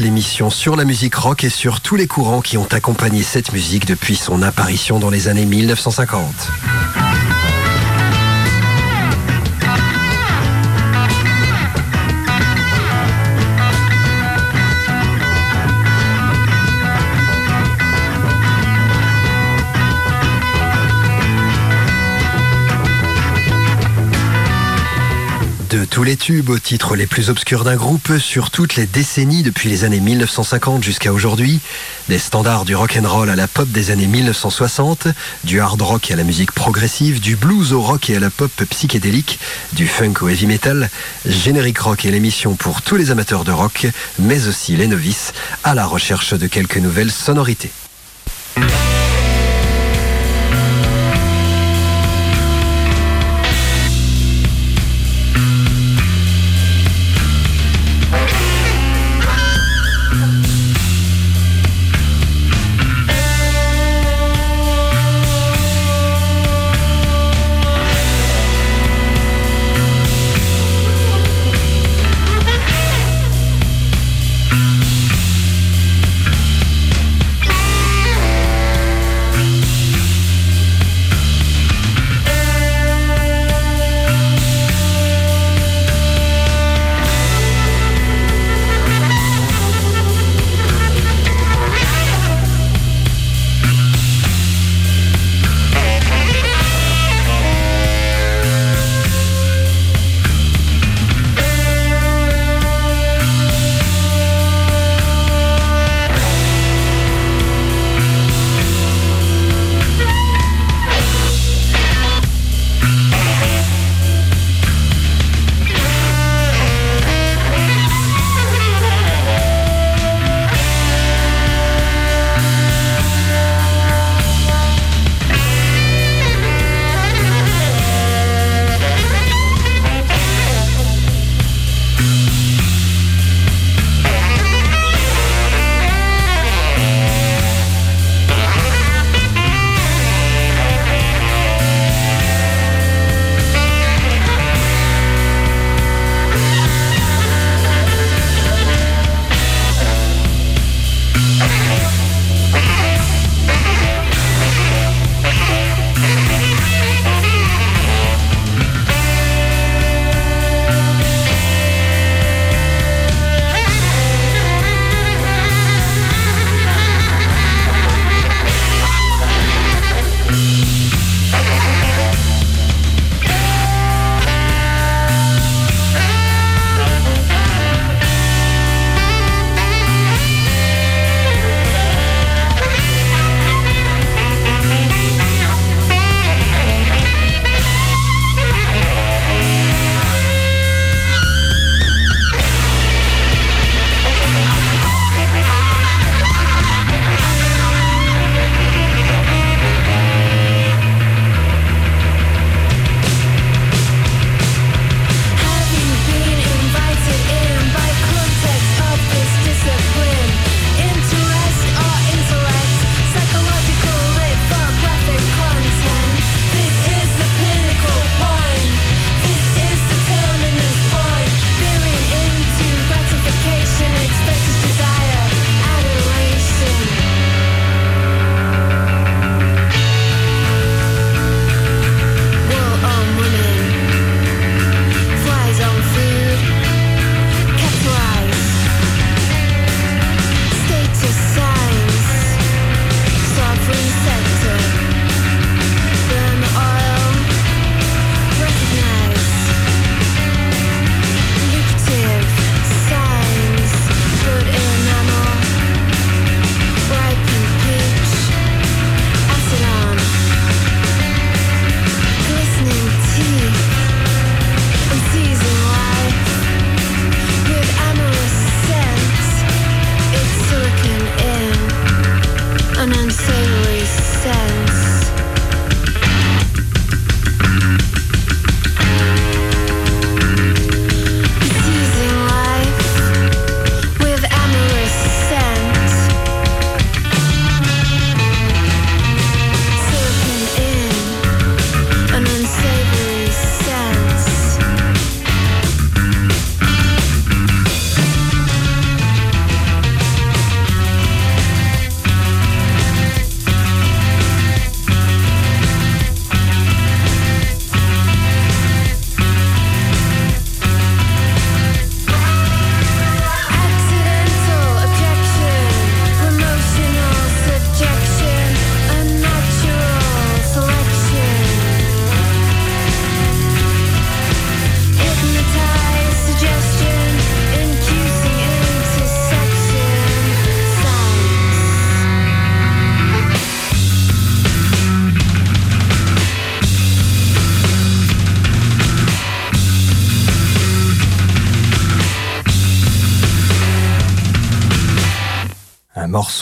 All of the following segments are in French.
L'émission sur la musique rock et sur tous les courants qui ont accompagné cette musique depuis son apparition dans les années 1950. Tous les tubes aux titres les plus obscurs d'un groupe sur toutes les décennies depuis les années 1950 jusqu'à aujourd'hui, des standards du rock and roll à la pop des années 1960, du hard rock à la musique progressive, du blues au rock et à la pop psychédélique, du funk au heavy metal, Générique Rock est l'émission pour tous les amateurs de rock, mais aussi les novices à la recherche de quelques nouvelles sonorités.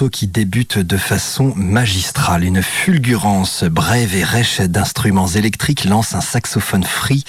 Qui débute de façon magistrale. Une fulgurance brève et rêche d'instruments électriques lance un saxophone free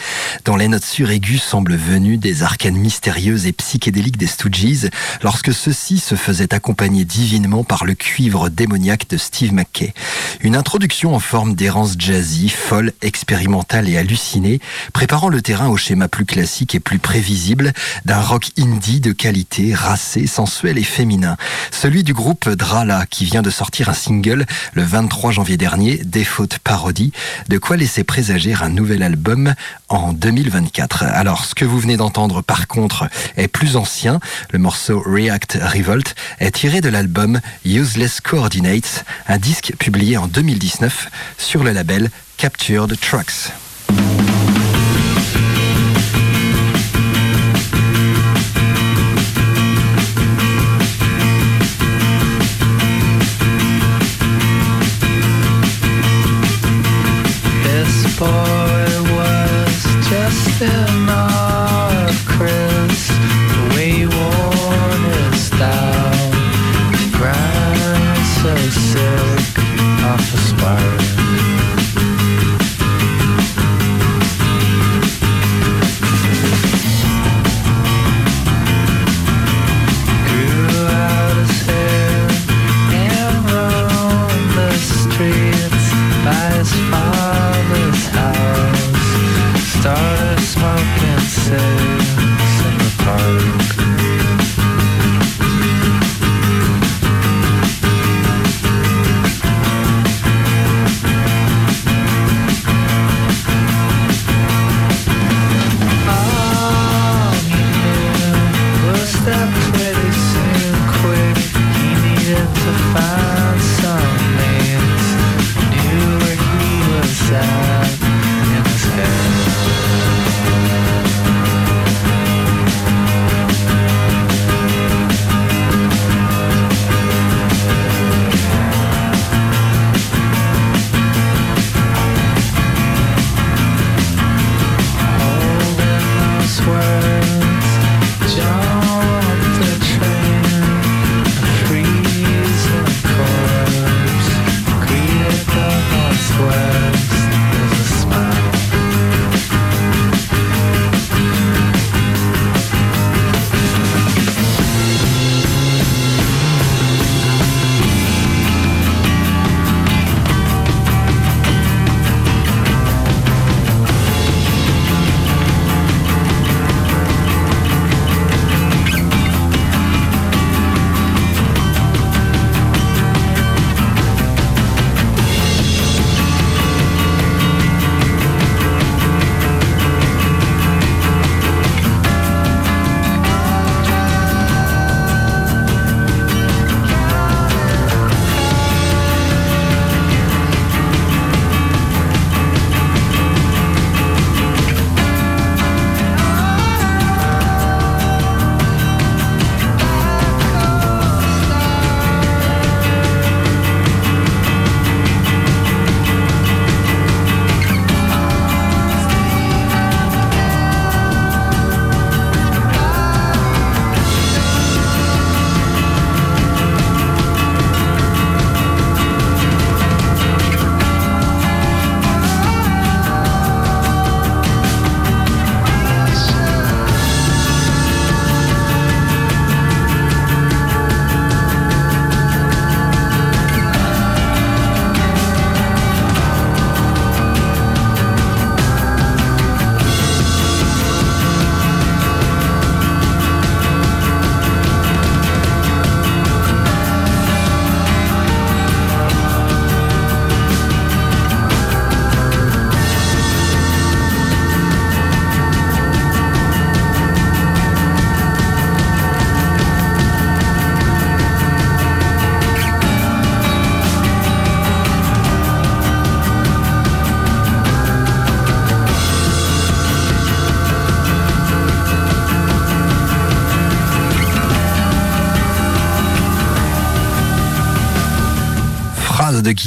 dont les notes suraiguës semblent venues des arcanes mystérieuses et psychédéliques des Stooges lorsque ceux-ci se faisaient accompagner divinement par le cuivre démoniaque de Steve McKay. Une introduction en forme d'errance jazzy, folle, expérimentale et hallucinée, préparant le terrain au schéma plus classique et plus prévisible d'un rock indie de qualité, racé, sensuel et féminin. Celui du groupe Drala qui vient de sortir un single le 23 janvier dernier, Default Parody, de quoi laisser présager un nouvel album en 2024. Alors, ce que vous venez d'entendre par contre est plus ancien. Le morceau React Revolt est tiré de l'album Useless Coordinates, un disque publié en 2019 sur le label Captured Trucks.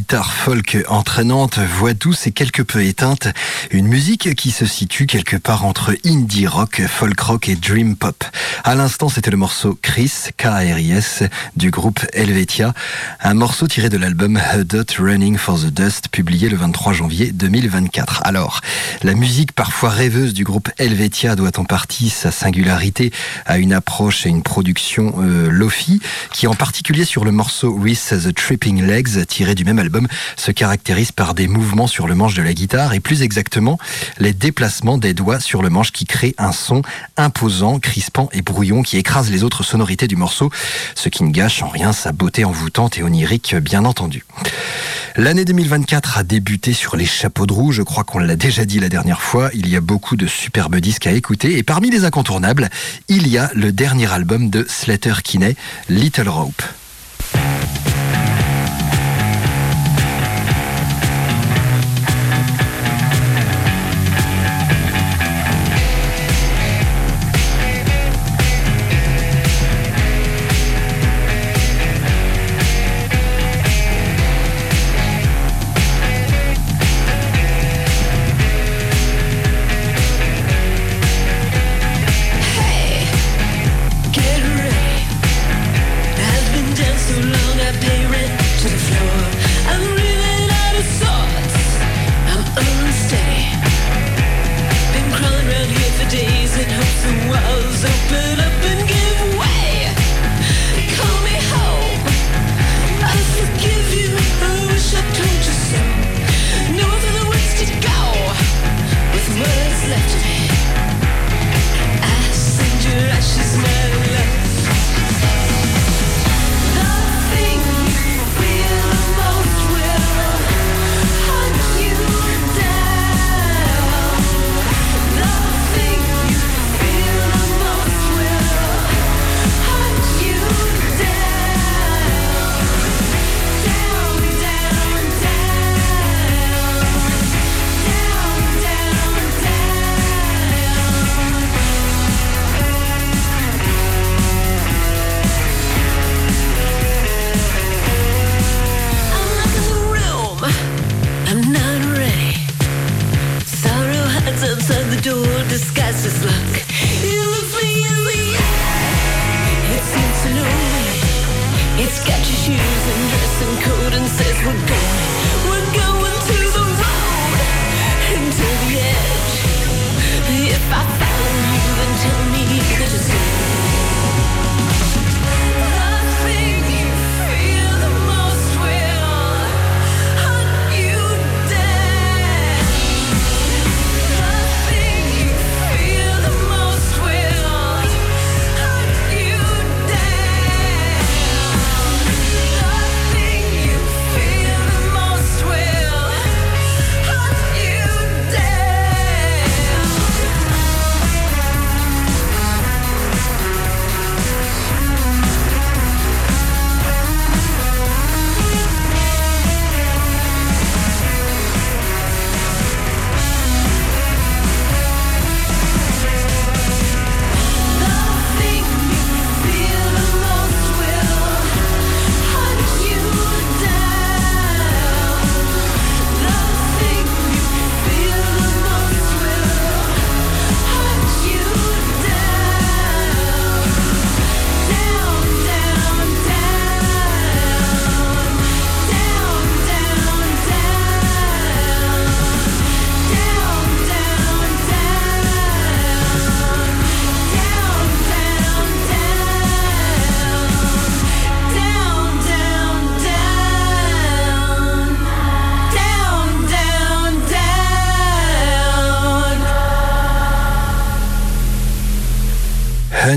Guitare folk entraînante, voix douce et quelque peu éteinte, une musique qui se situe quelque part entre indie rock, folk rock et dream pop. À l'instant, c'était le morceau Chris, K-R-I-S, du groupe Helvetia, un morceau tiré de l'album Dot Running for the Dust, publié le 23 janvier 2024. Alors, la musique parfois rêveuse du groupe Helvetia doit en partie sa singularité à une approche et une production euh, lofi, qui en particulier sur le morceau With the Tripping Legs, tiré du même album, se caractérise par des mouvements sur le manche de la guitare et plus exactement les déplacements des doigts sur le manche qui créent un son imposant, crispant et brouillon qui écrase les autres sonorités du morceau, ce qui ne gâche en rien sa beauté envoûtante et onirique bien entendu. L'année 2024 a débuté sur les chapeaux de roue, je crois qu'on l'a déjà dit la dernière fois, il y a beaucoup de superbes disques à écouter et parmi les incontournables, il y a le dernier album de Slater Kinney, Little Rope.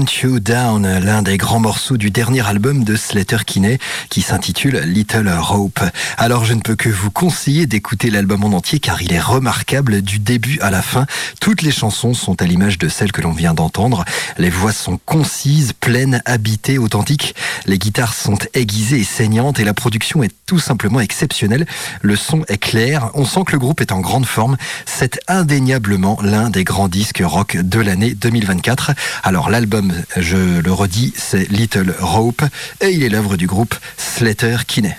You l'un des grands morceaux du dernier album de Slater Kinney qui s'intitule Little Hope. Alors je ne peux que vous conseiller d'écouter l'album en entier car il est remarquable du début à la fin. Toutes les chansons sont à l'image de celles que l'on vient d'entendre. Les voix sont concises, pleines, habitées, authentiques. Les guitares sont aiguisées et saignantes et la production est tout simplement exceptionnelle. Le son est clair, on sent que le groupe est en grande forme. C'est indéniablement l'un des grands disques rock de l'année 2024. Alors l'album je le redis, c'est Little Rope et il est l'œuvre du groupe Slater Kinney.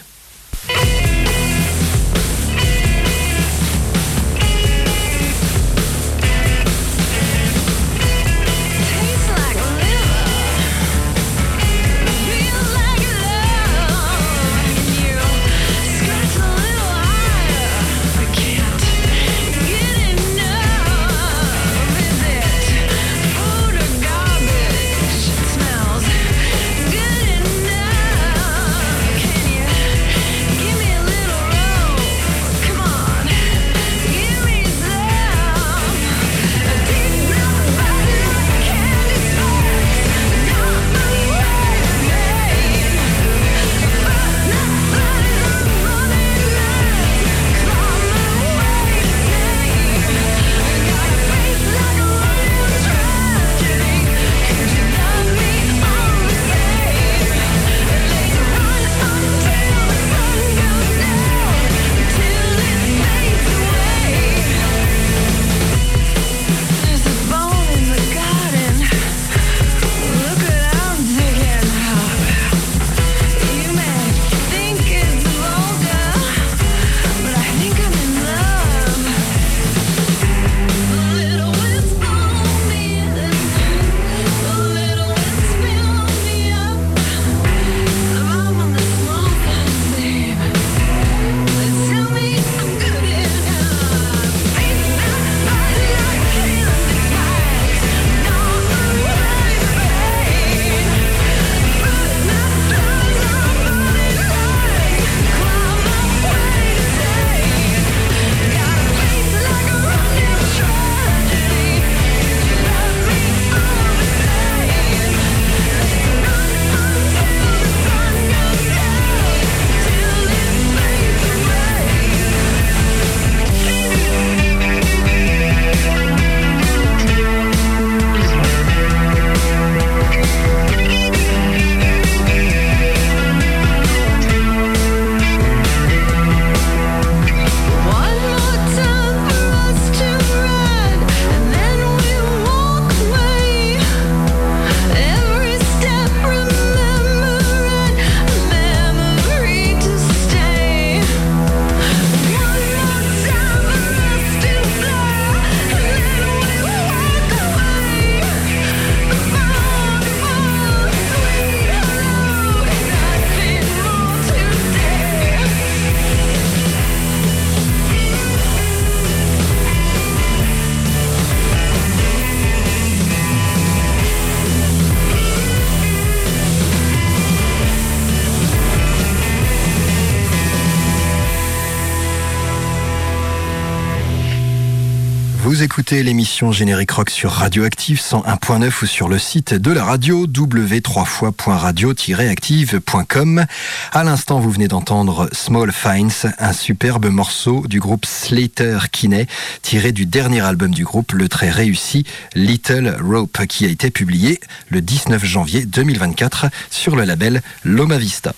Écoutez l'émission Générique Rock sur Radioactive 101.9 ou sur le site de la radio w3fois.radio-active.com. À l'instant, vous venez d'entendre Small Finds, un superbe morceau du groupe Slater Kinney, tiré du dernier album du groupe, le très réussi Little Rope, qui a été publié le 19 janvier 2024 sur le label Loma Vista.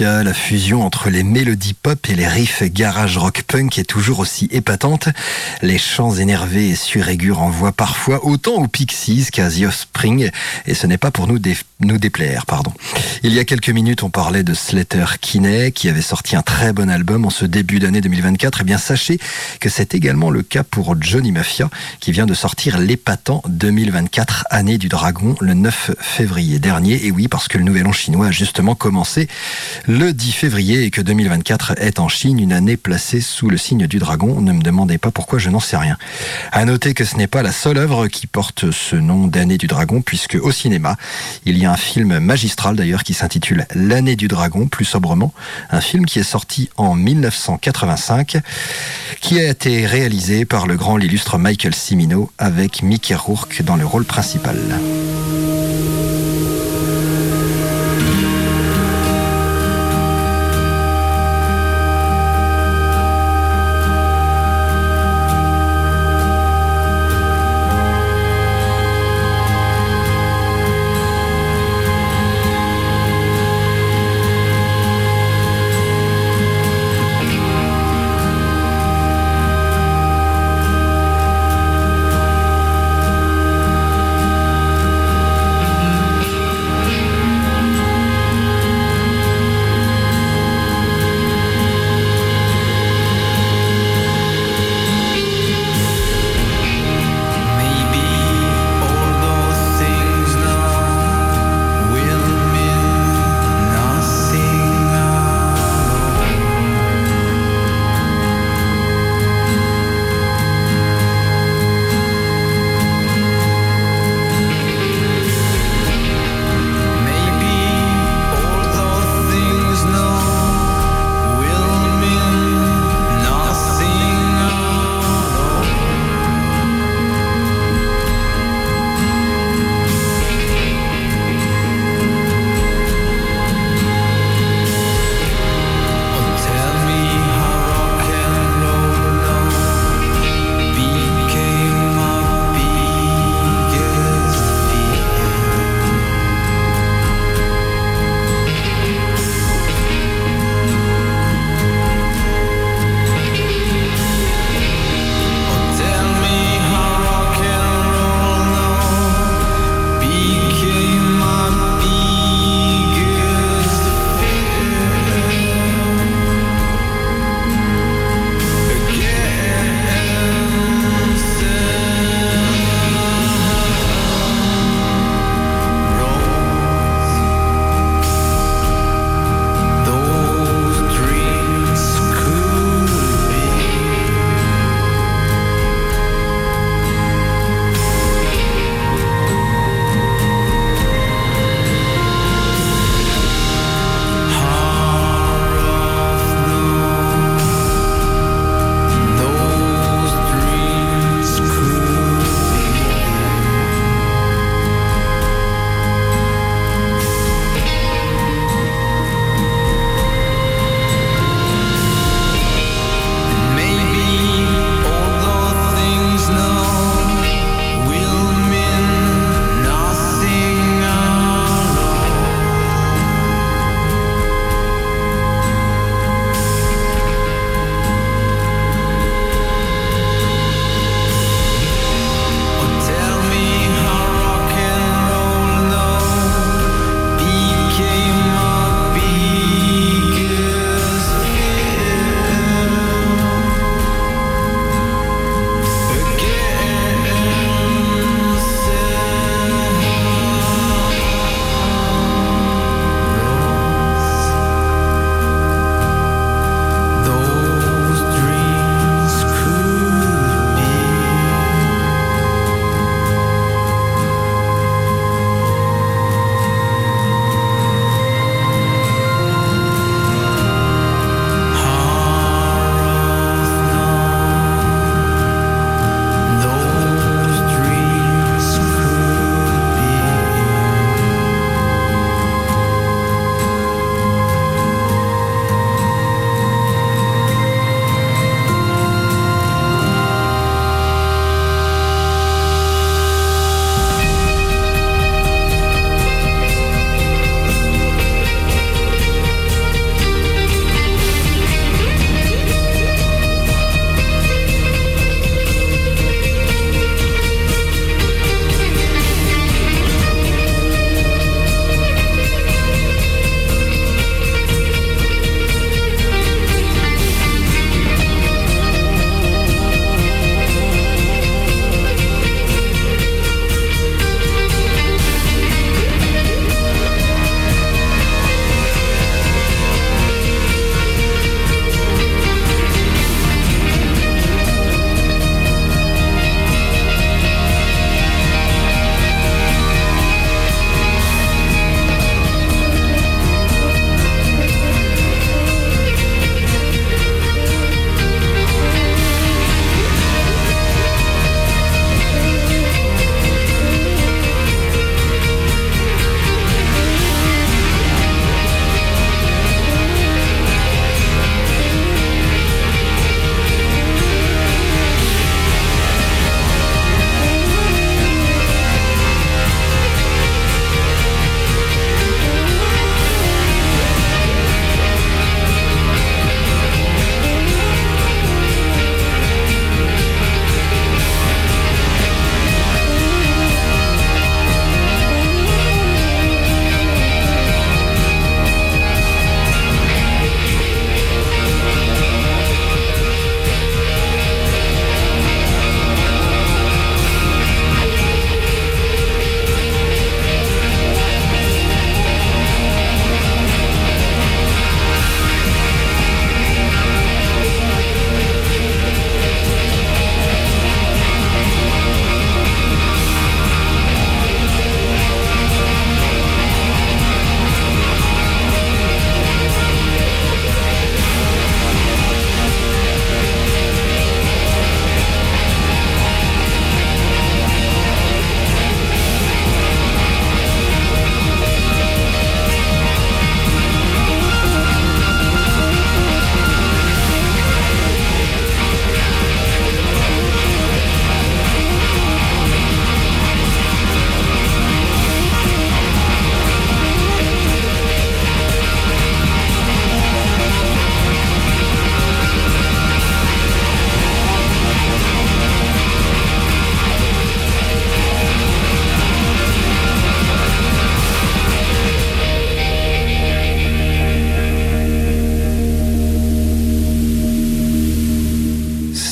La fusion entre les mélodies pop et les riffs garage rock punk est toujours aussi épatante. Les chants énervés et suraigus renvoient parfois autant aux Pixies qu'à The Offspring, et ce n'est pas pour nous, déplaire, pardon. Il y a quelques minutes, on parlait de Slater Kinney, qui avait sorti un très bon album en ce début d'année 2024. Eh bien, sachez que c'est également le cas pour Johnny Mafia, qui vient de sortir l'épatant 2024 année du dragon le 9 février dernier. Et oui, parce que le nouvel an chinois a justement commencé le 10 février que 2024 est en Chine une année placée sous le signe du dragon. Ne me demandez pas pourquoi, je n'en sais rien. À noter que ce n'est pas la seule œuvre qui porte ce nom d'année du dragon, puisque au cinéma, il y a un film magistral d'ailleurs qui s'intitule L'année du dragon, plus sobrement, un film qui est sorti en 1985, qui a été réalisé par le grand l'illustre Michael Cimino avec Mickey Rourke dans le rôle principal.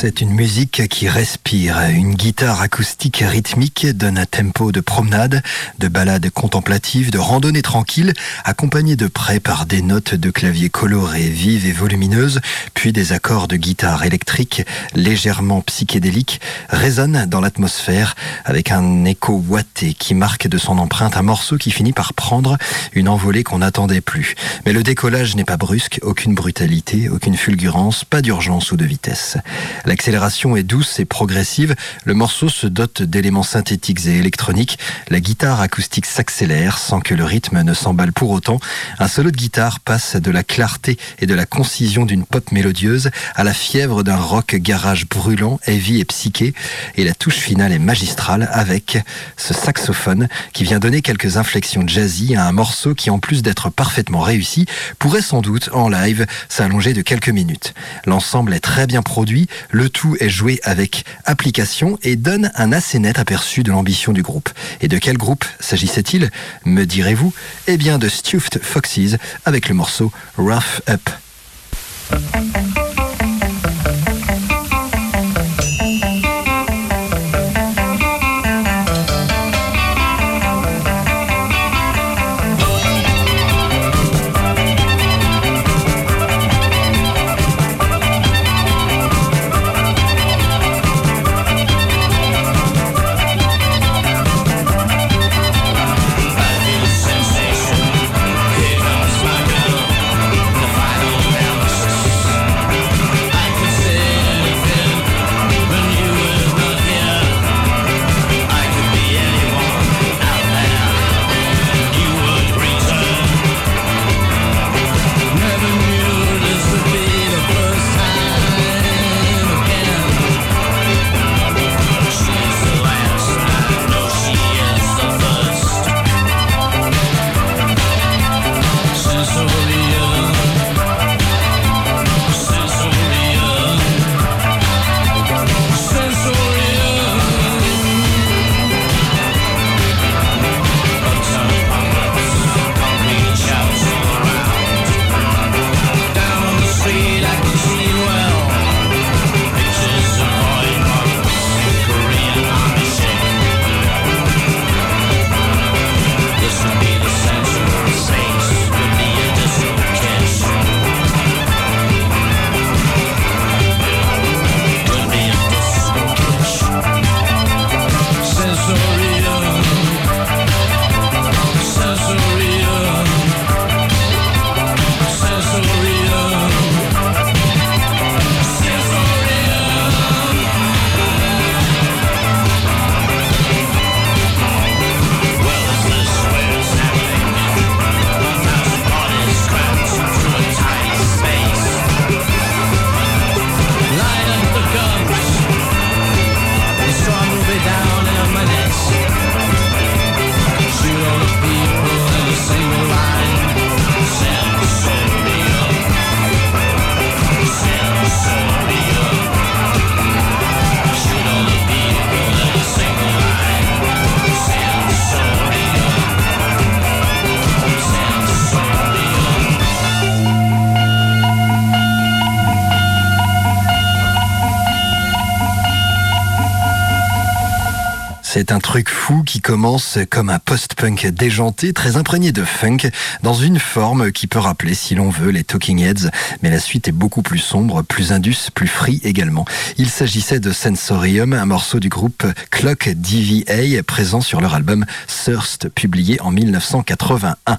C'est une musique qui respire. Une guitare acoustique rythmique donne un tempo de promenade, de balade contemplative, de randonnée tranquille, accompagnée de près par des notes de clavier colorées, vives et volumineuses, des accords de guitare électrique légèrement psychédéliques, résonnent dans l'atmosphère avec un écho ouaté qui marque de son empreinte un morceau qui finit par prendre une envolée qu'on n'attendait plus. Mais le décollage n'est pas brusque, aucune brutalité, aucune fulgurance, pas d'urgence ou de vitesse. L'accélération est douce et progressive. Le morceau se dote d'éléments synthétiques et électroniques. La guitare acoustique s'accélère sans que le rythme ne s'emballe pour autant. Un solo de guitare passe de la clarté et de la concision d'une pop à la fièvre d'un rock garage brûlant, heavy et psyché. Et la touche finale est magistrale avec ce saxophone qui vient donner quelques inflexions jazzy à un morceau qui, en plus d'être parfaitement réussi, pourrait sans doute en live s'allonger de quelques minutes. L'ensemble est très bien produit, le tout est joué avec application et donne un assez net aperçu de l'ambition du groupe. Et de quel groupe s'agissait-il Me direz-vous? Eh bien de Stuffed Foxes avec le morceau Rough Up. 嗯嗯嗯 C'est un truc fou qui commence comme un post-punk déjanté, très imprégné de funk, dans une forme qui peut rappeler, si l'on veut, les Talking Heads, mais la suite est beaucoup plus sombre, plus indus, plus free également. Il s'agissait de Sensorium, un morceau du groupe Clock DVA, présent sur leur album Thirst, publié en 1981.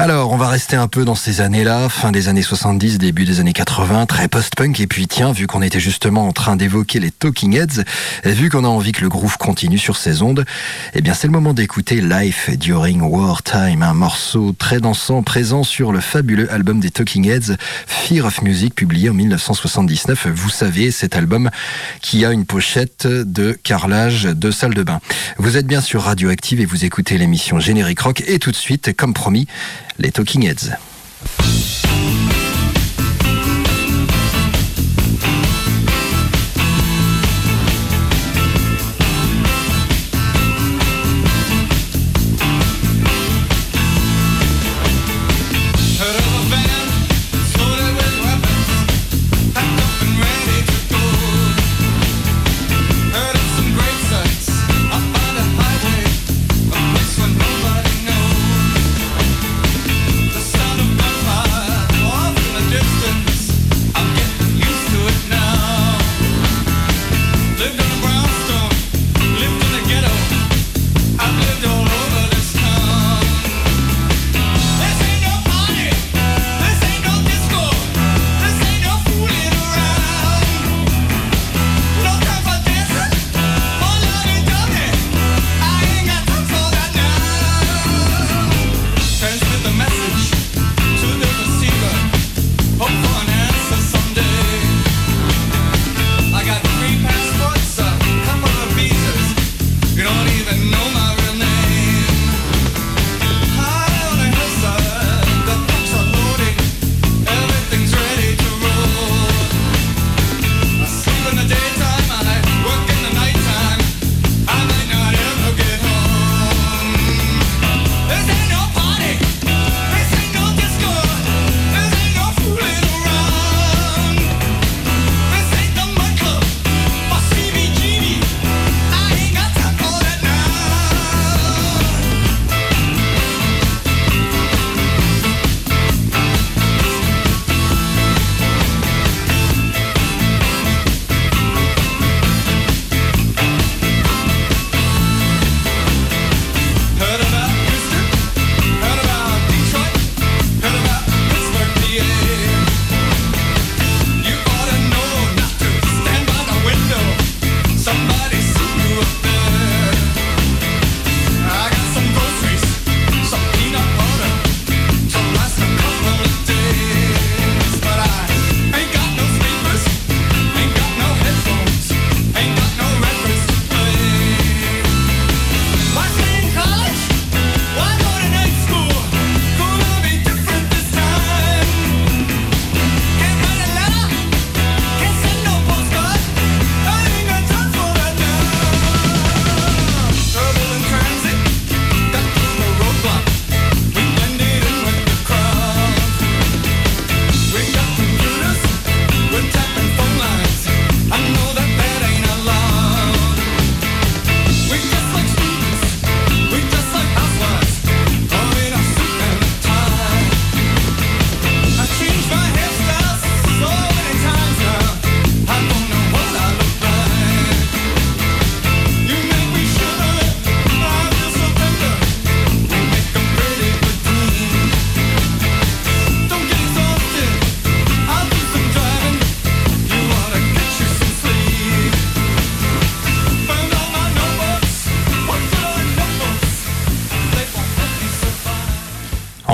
Alors, on va rester un peu dans ces années-là, fin des années 70, début des années 80, très post-punk. Et puis, tiens, vu qu'on était justement en train d'évoquer les Talking Heads, et vu qu'on a envie que le groove continue sur ces ondes, eh bien, c'est le moment d'écouter Life During Wartime, un morceau très dansant présent sur le fabuleux album des Talking Heads, Fear of Music, publié en 1979. Vous savez, cet album qui a une pochette de carrelage de salle de bain. Vous êtes bien sur Radioactive et vous écoutez l'émission Générique Rock. Et tout de suite, comme promis, les Talking Heads.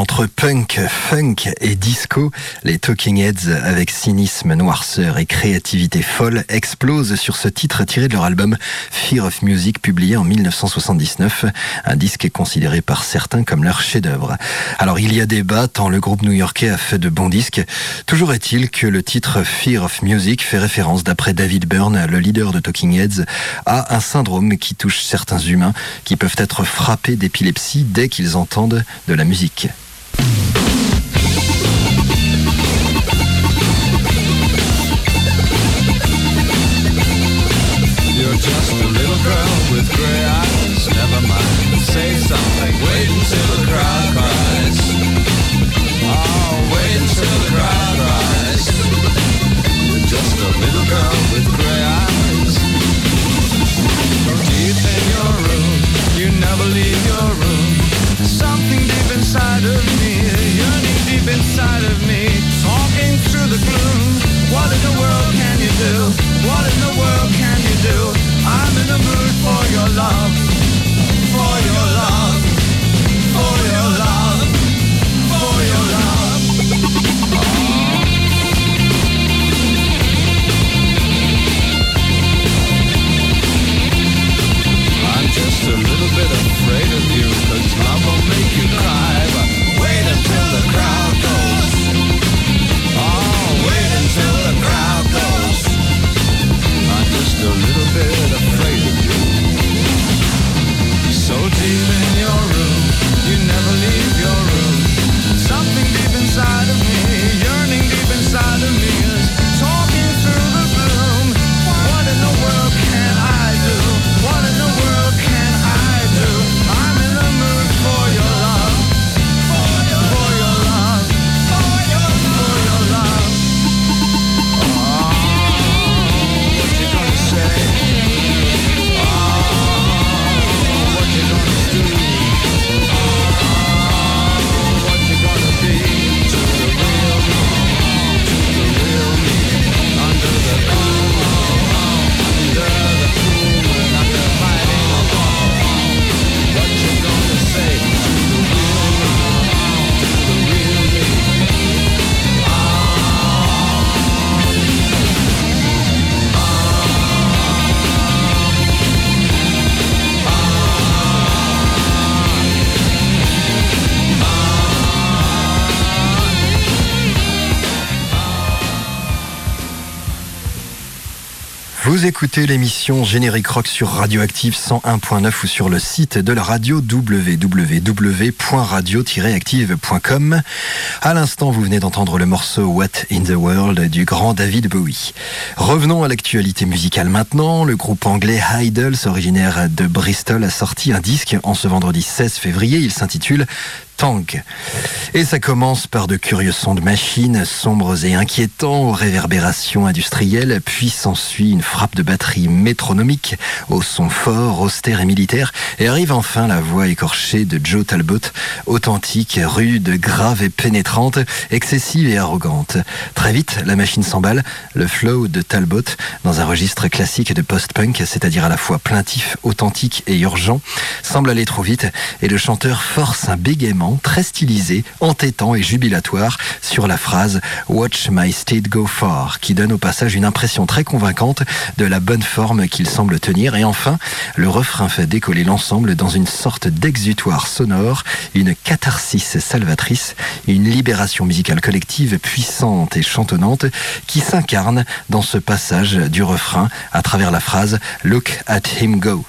Entre punk, funk et disco, les Talking Heads, avec cynisme, noirceur et créativité folle, explosent sur ce titre tiré de leur album Fear of Music, publié en 1979, un disque considéré par certains comme leur chef-d'œuvre. Alors il y a débat, tant le groupe new-yorkais a fait de bons disques. Toujours est-il que le titre Fear of Music fait référence, d'après David Byrne, le leader de Talking Heads, à un syndrome qui touche certains humains qui peuvent être frappés d'épilepsie dès qu'ils entendent de la musique. Inside of me, talking through the gloom. What in the world can you do? What in the world can you do? I'm in the mood for your love, a little bit écoutez l'émission Générique Rock sur Radioactive 101.9 ou sur le site de la radio www.radio-active.com. À l'instant, vous venez d'entendre le morceau What in the World du grand David Bowie. Revenons à l'actualité musicale maintenant. Le groupe anglais Idols, originaire de Bristol, a sorti un disque en ce vendredi 16 février. Il s'intitule Tank. Et ça commence par de curieux sons de machines, sombres et inquiétants, aux réverbérations industrielles, puis s'ensuit une frappe de batterie métronomique, au son fort, austère et militaire, et arrive enfin la voix écorchée de Joe Talbot, authentique, rude, grave et pénétrante, excessive et arrogante. Très vite, la machine s'emballe, le flow de Talbot, dans un registre classique de post-punk, c'est-à-dire à la fois plaintif, authentique et urgent, semble aller trop vite, et le chanteur force un bégaiement très stylisé, entêtant et jubilatoire sur la phrase Watch my state go far, qui donne au passage une impression très convaincante de la bonne forme qu'il semble tenir. Et enfin, le refrain fait décoller l'ensemble dans une sorte d'exutoire sonore, une catharsis salvatrice, une libération musicale collective puissante et chantonnante qui s'incarne dans ce passage du refrain à travers la phrase Look at him go.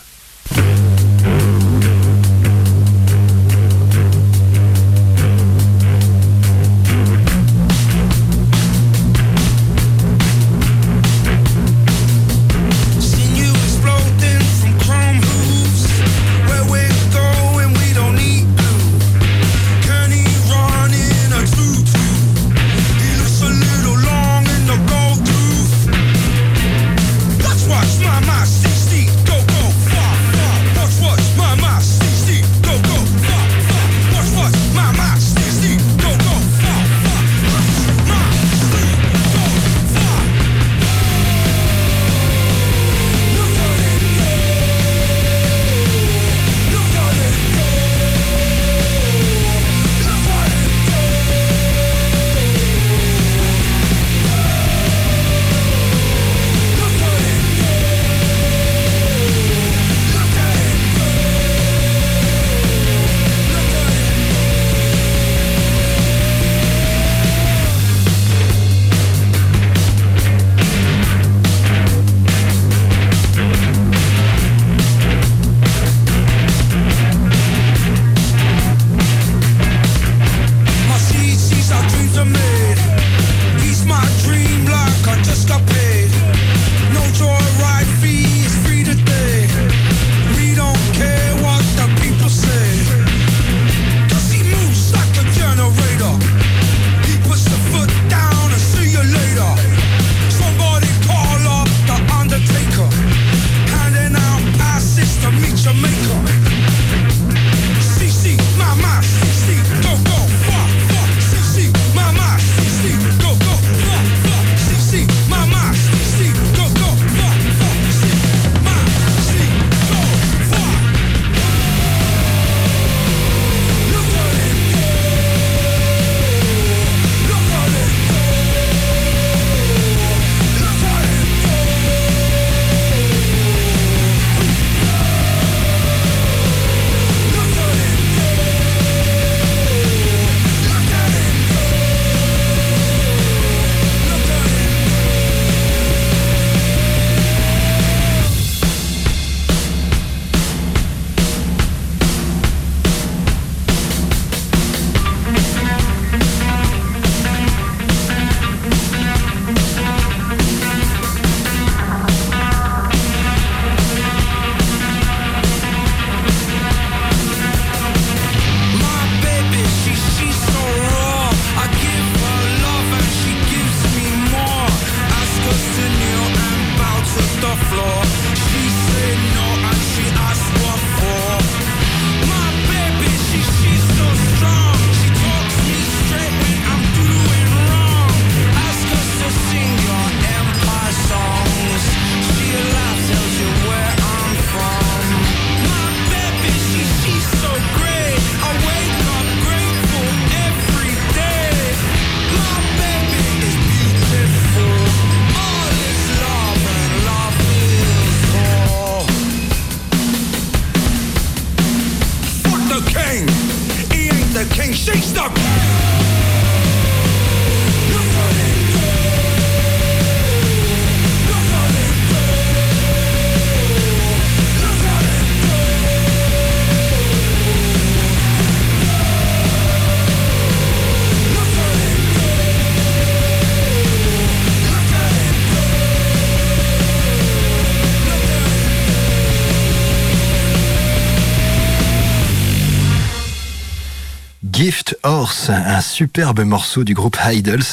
Un superbe morceau du groupe Idols.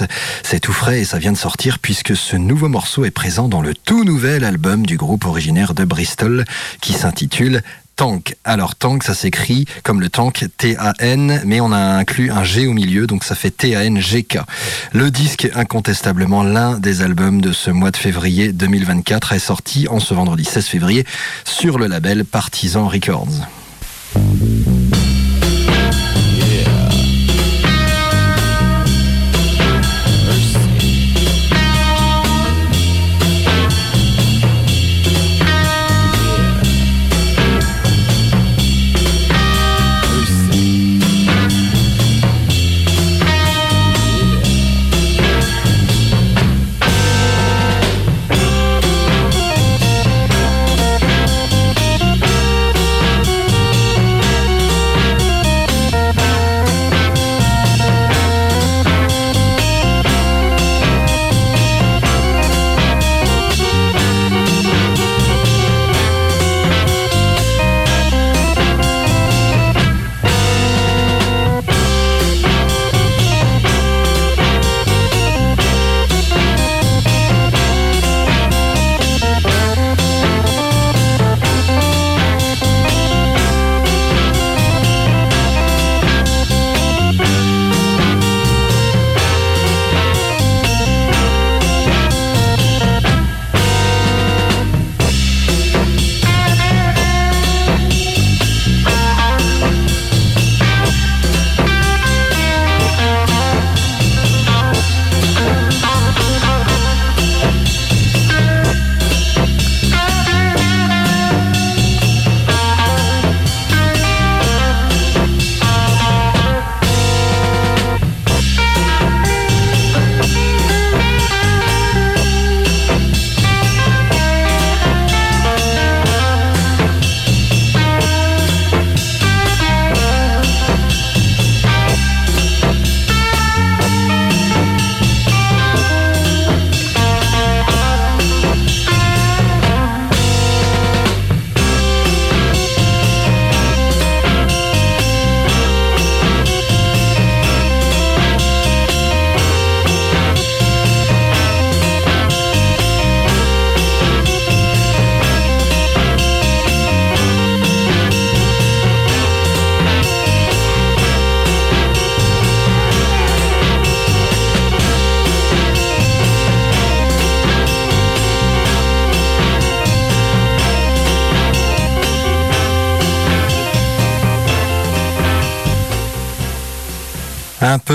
C'est tout frais et ça vient de sortir puisque ce nouveau morceau est présent dans le tout nouvel album du groupe originaire de Bristol qui s'intitule Tank. Alors Tank, ça s'écrit comme le tank T-A-N, mais on a inclus un G au milieu, donc ça fait T-A-N-G-K. Le disque, incontestablement l'un des albums de ce mois de février 2024, est sorti en ce vendredi 16 février sur le label Partisan Records.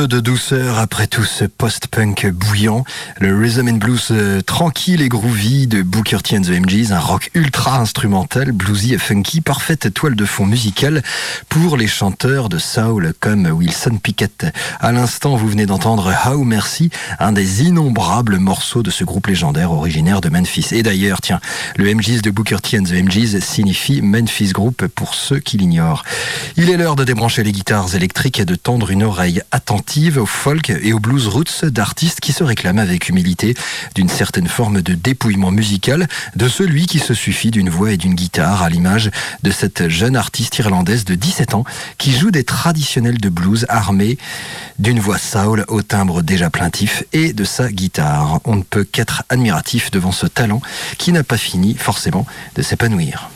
De douceur après tout ce post-punk bouillant, le rhythm and blues euh, tranquille et groovy de Booker T and the MGs, un rock ultra instrumental, bluesy et funky, parfaite toile de fond musicale pour les chanteurs de soul comme Wilson Pickett. À l'instant, vous venez d'entendre How Mercy, un des innombrables morceaux de ce groupe légendaire originaire de Memphis. Et d'ailleurs, tiens, le MGs de Booker T and the MGs signifie Memphis Group pour ceux qui l'ignorent. Il est l'heure de débrancher les guitares électriques et de tendre une oreille attentive au folk et au blues roots d'artistes qui se réclament avec humilité d'une certaine forme de dépouillement musical de celui qui se suffit d'une voix et d'une guitare à l'image de cette jeune artiste irlandaise de 17 ans qui joue des traditionnels de blues armés d'une voix soul au timbre déjà plaintif et de sa guitare. On ne peut qu'être admiratif devant ce talent qui n'a pas fini forcément de s'épanouir.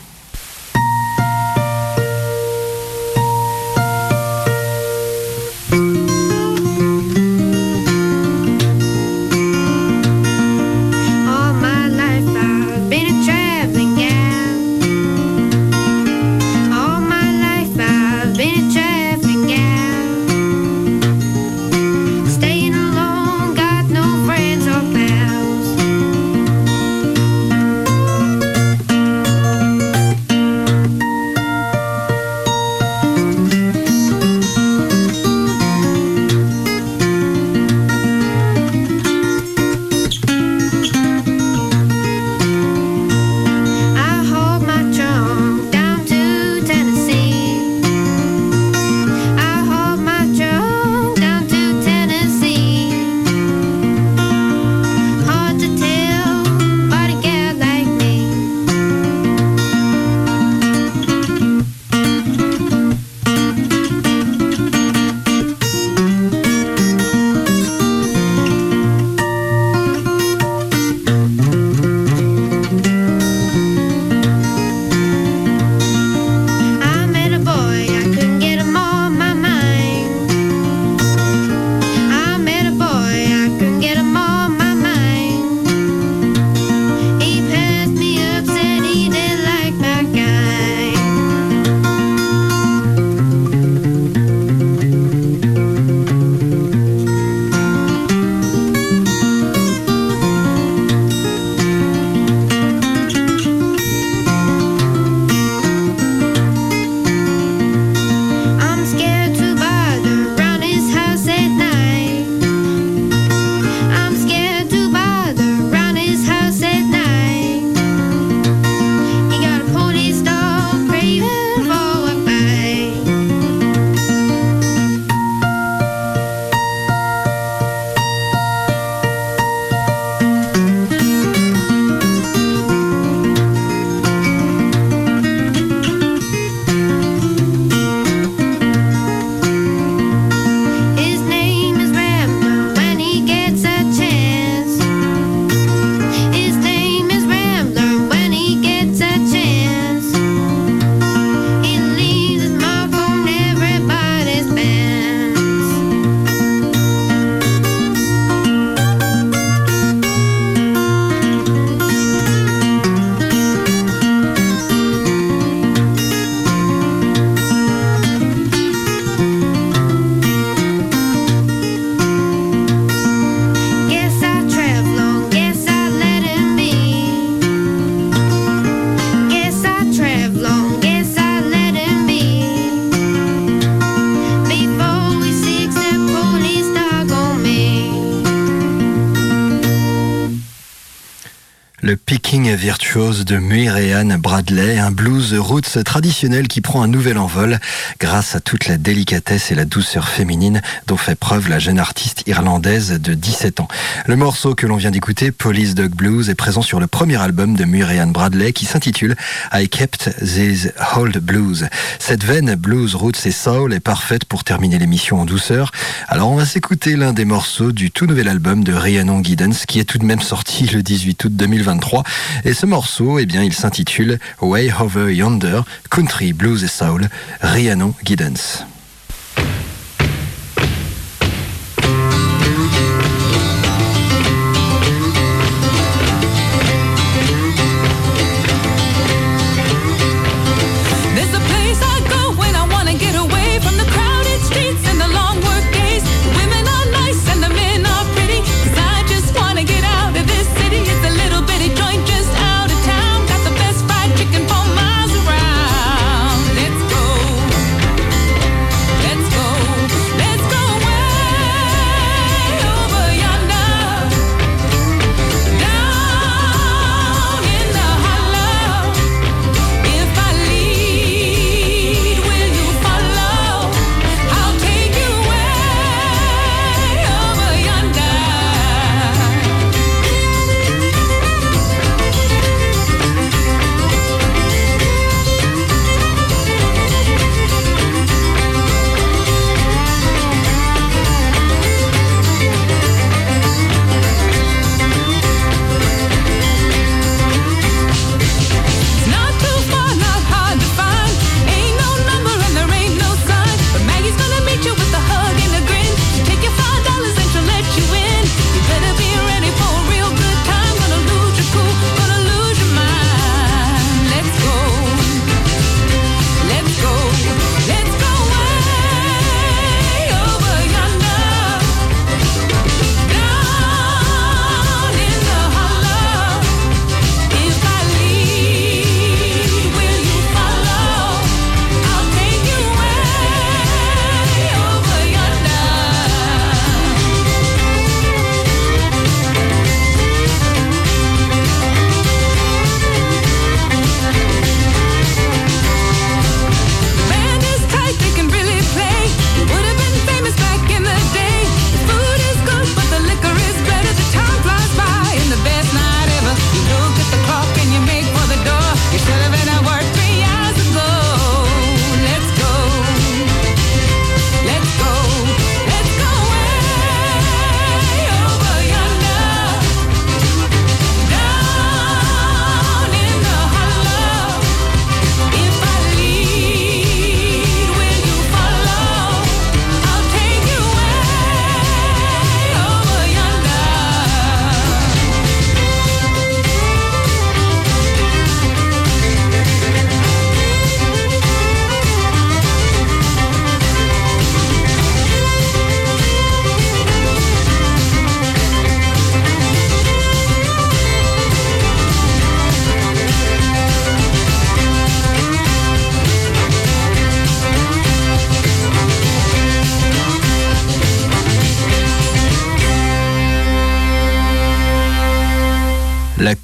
Picking virtuose de Murian Bradley, un blues roots traditionnel qui prend un nouvel envol grâce à toute la délicatesse et la douceur féminine dont fait preuve la jeune artiste irlandaise de 17 ans. Le morceau que l'on vient d'écouter, Police Dog Blues, est présent sur le premier album de Murian Bradley qui s'intitule I Kept These Old Blues. Cette veine blues, roots et soul est parfaite pour terminer l'émission en douceur. Alors on va s'écouter l'un des morceaux du tout nouvel album de Rhiannon Giddens qui est tout de même sorti le 18 août 2023 et ce morceau, eh bien, il s'intitule Way Over Yonder, Country, Blues et Soul, Rhiannon Giddens.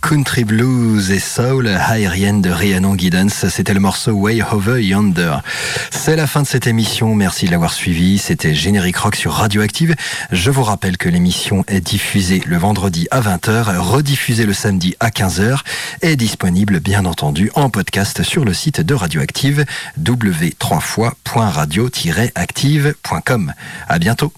Country blues et soul aérienne de Rhiannon Giddens, c'était le morceau Way Over Yonder. C'est la fin de cette émission, merci de l'avoir suivi. C'était Générique Rock sur Radioactive. Je vous rappelle que l'émission est diffusée le vendredi à 20h, rediffusée le samedi à 15h et disponible bien entendu en podcast sur le site de Radioactive w3fois.radio-active.com. À bientôt.